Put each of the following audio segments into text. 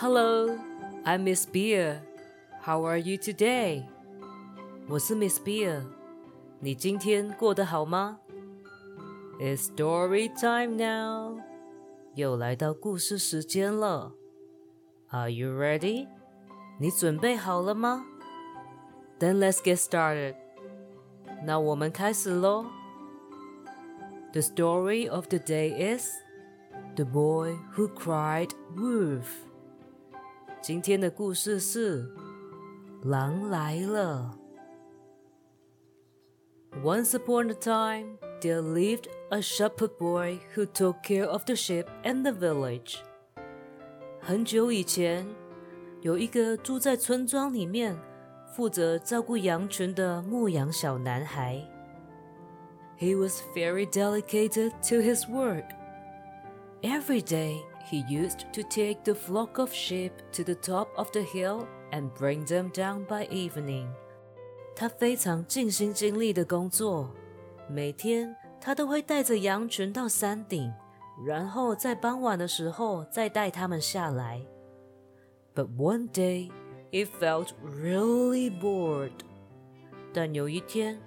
Hello, I'm Miss Beer. How are you today? 我是 Miss Beer。你今天过得好吗？It's story time now. 又来到故事时间了。Are you ready? 你准备好了吗？Then let's get started. 那我们开始喽。The story of the day is The Boy Who Cried Wolf. 今天的故事是狼来了。Once upon a time, there lived a shepherd boy who took care of the sheep and the village. 很久以前，有一个住在村庄里面，负责照顾羊群的牧羊小男孩。He was very dedicated to his work. Every day, he used to take the flock of sheep to the top of the hill and bring them down by evening. 他非常尽心尽力的工作，每天他都会带着羊群到山顶，然后在傍晚的时候再带他们下来。But one day he felt really bored. 但有一天，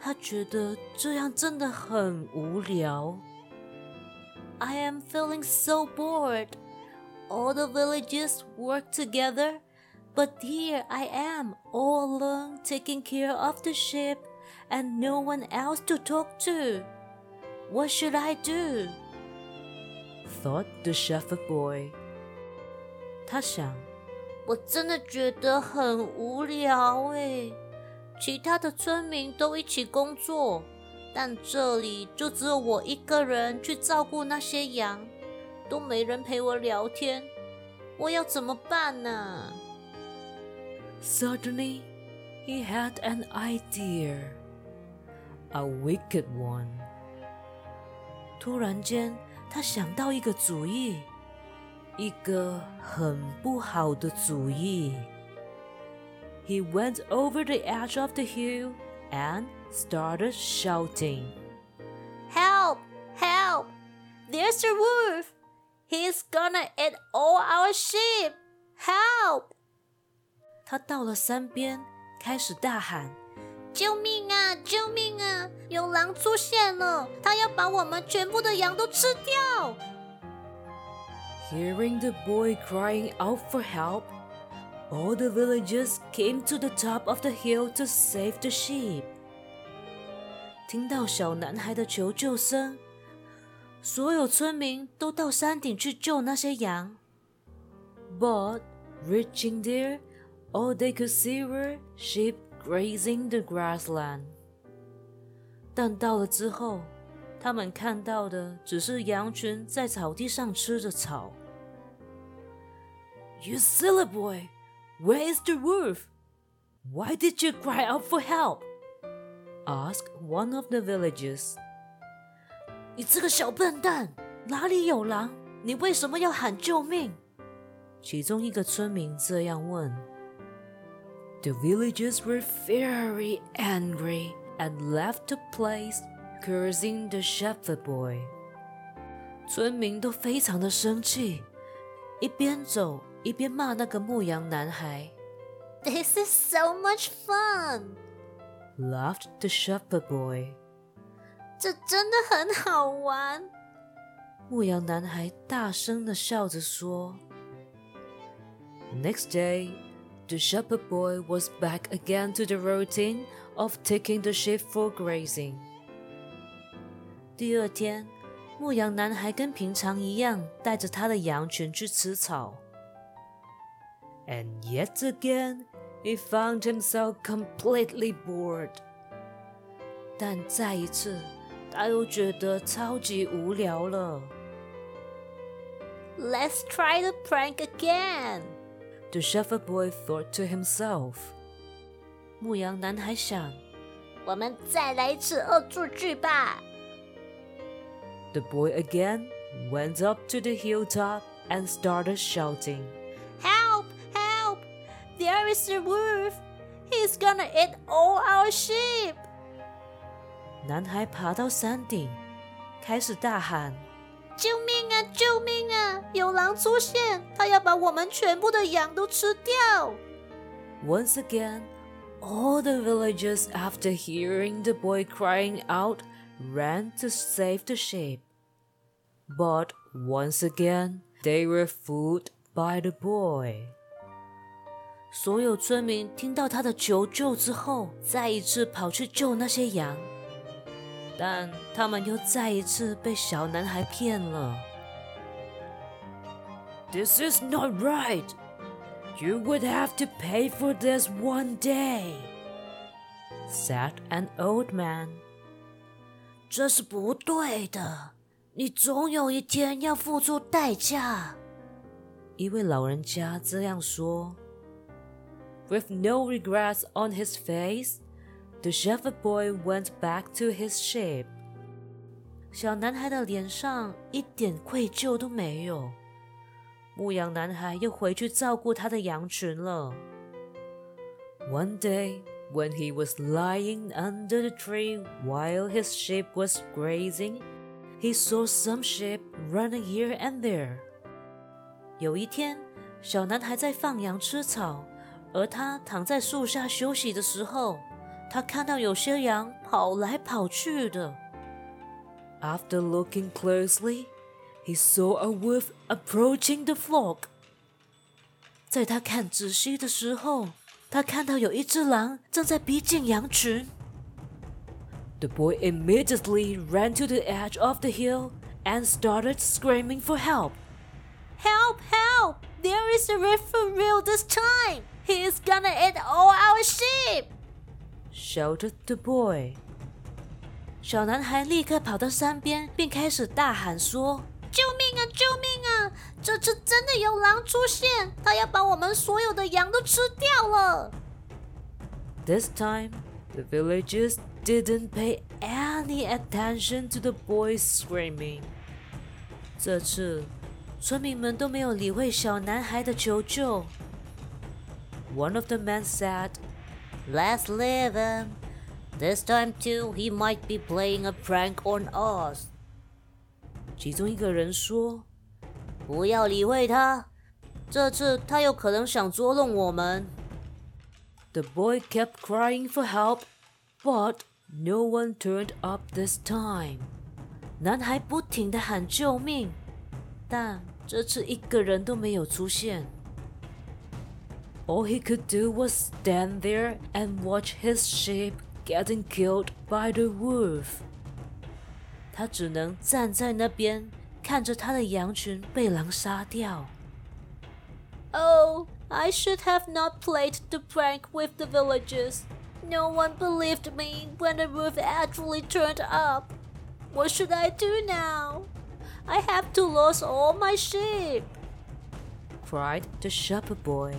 他觉得这样真的很无聊。 I am feeling so bored. All the villages work together, but here I am all alone taking care of the sheep and no one else to talk to. What should I do? Thought the shepherd boy. 他想，我真的觉得很无聊诶。其他的村民都一起工作， 但这里就只有我一个人去照顾那些羊，都没人陪我聊天，我要怎么办呢？Suddenly, he had an idea, a wicked one. 突然间，他想到一个主意，一个很不好的主意。he went over the edge of the hill and started shouting. Help! Help! There's a wolf! He's gonna eat all our sheep! Help! 他到了山边，开始大喊：“救命啊！救命啊！有狼出现了！它要把我们全部的羊都吃掉！” Hearing the boy crying out for help, all the villagers came to the top of the hill to save the sheep. 听到小男孩的求救声，所有村民都到山顶去救那些羊。But reaching there, all they could see were sheep grazing the grassland. 但到了之后，他们看到的只是羊群在草地上吃着草。You silly boy! Where is the wolf? Why did you cry out for help? asked one of the villagers. 你这个小笨蛋，哪里有狼？你为什么要喊救命？其中一个村民这样问。The villagers were very angry and left the place, cursing the shepherd boy. 村民都非常的生气，一边走 一边骂那个牧羊男孩。This is so much fun! laughed the shepherd boy. 这真的很好玩。牧羊男孩大声的笑着说。Next day, the shepherd boy was back again to the routine of taking the sheep for grazing. 第二天，牧羊男孩跟平常一样，带着他的羊群去吃草。 and yet again he found himself completely bored. 但再一次，他又觉得超级无聊了。Let's try the prank again. The shepherd boy thought to himself. 牧羊男孩想，我们再来一次恶作剧吧。The boy again went up to the hilltop and started shouting. There is a wolf. He's gonna eat all our sheep. 男孩爬到山顶，开始大喊：“ 救命啊！救命啊！有狼出现，它要把我们全部的羊都吃掉。Once again, all the villagers, after hearing the boy crying out, ran to save the sheep. But once again, they were fooled by the boy. 所有村民听到他的求救之后，再一次跑去救那些羊，但他们又再一次被小男孩骗了。This is not right. You would have to pay for this one day," said an old man. 这是不对的，你总有一天要付出代价。一位老人家这样说。With no regrets on his face, the shepherd boy went back to his sheep. 小男孩的脸上一点愧疚都没有。牧羊男孩又回去照顾他的羊群了。One day, when he was lying under the tree while his sheep was grazing, he saw some sheep running here and there. 有一天，小男孩在放羊吃草， 而他躺在树下休息的时候，他看到有些羊跑来跑去的。After looking closely, he saw a wolf approaching the flock. 在他看仔细的时候，他看到有一只狼正在逼近羊群。The boy immediately ran to the edge of the hill and started screaming for help. Help! Help! There is a wolf for real this time. He is gonna eat all our sheep! shouted the boy. 小男孩立刻跑到山边，并开始大喊说。救命啊！救命啊！这次真的有狼出现，它要把我们所有的羊都吃掉了。This time, the villagers didn't pay any attention to the boys screaming. 这次，村民们都没有理会小男孩的求救。 One of the men said, "Let's leave him. This time too, he might be playing a prank on us." 其中一个人说：“不要理会他，这次他有可能想捉弄我们。” The boy kept crying for help, but no one turned up this time. 男孩不停的喊救命，但这次一个人都没有出现。 All he could do was stand there and watch his sheep getting killed by the wolf. 他只能站在那边，看着他的羊群被狼杀掉。Oh, I should have not played the prank with the villagers. No one believed me when the wolf actually turned up. What should I do now? I have to lose all my sheep. Cried the shepherd boy.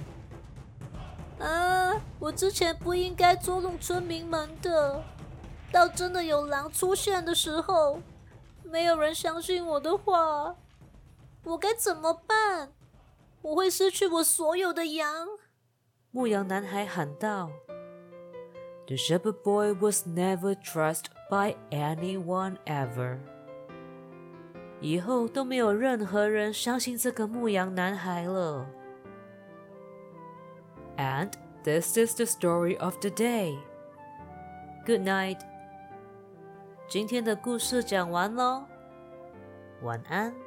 我之前不应该捉弄村民们的。到真的有狼出现的时候，没有人相信我的话，我该怎么办？我会失去我所有的羊。牧羊男孩喊道：“The shepherd boy was never trusted by anyone ever。”以后都没有任何人相信这个牧羊男孩了。And this is the story of the day. Good night. 今天的故事讲完喽，晚安。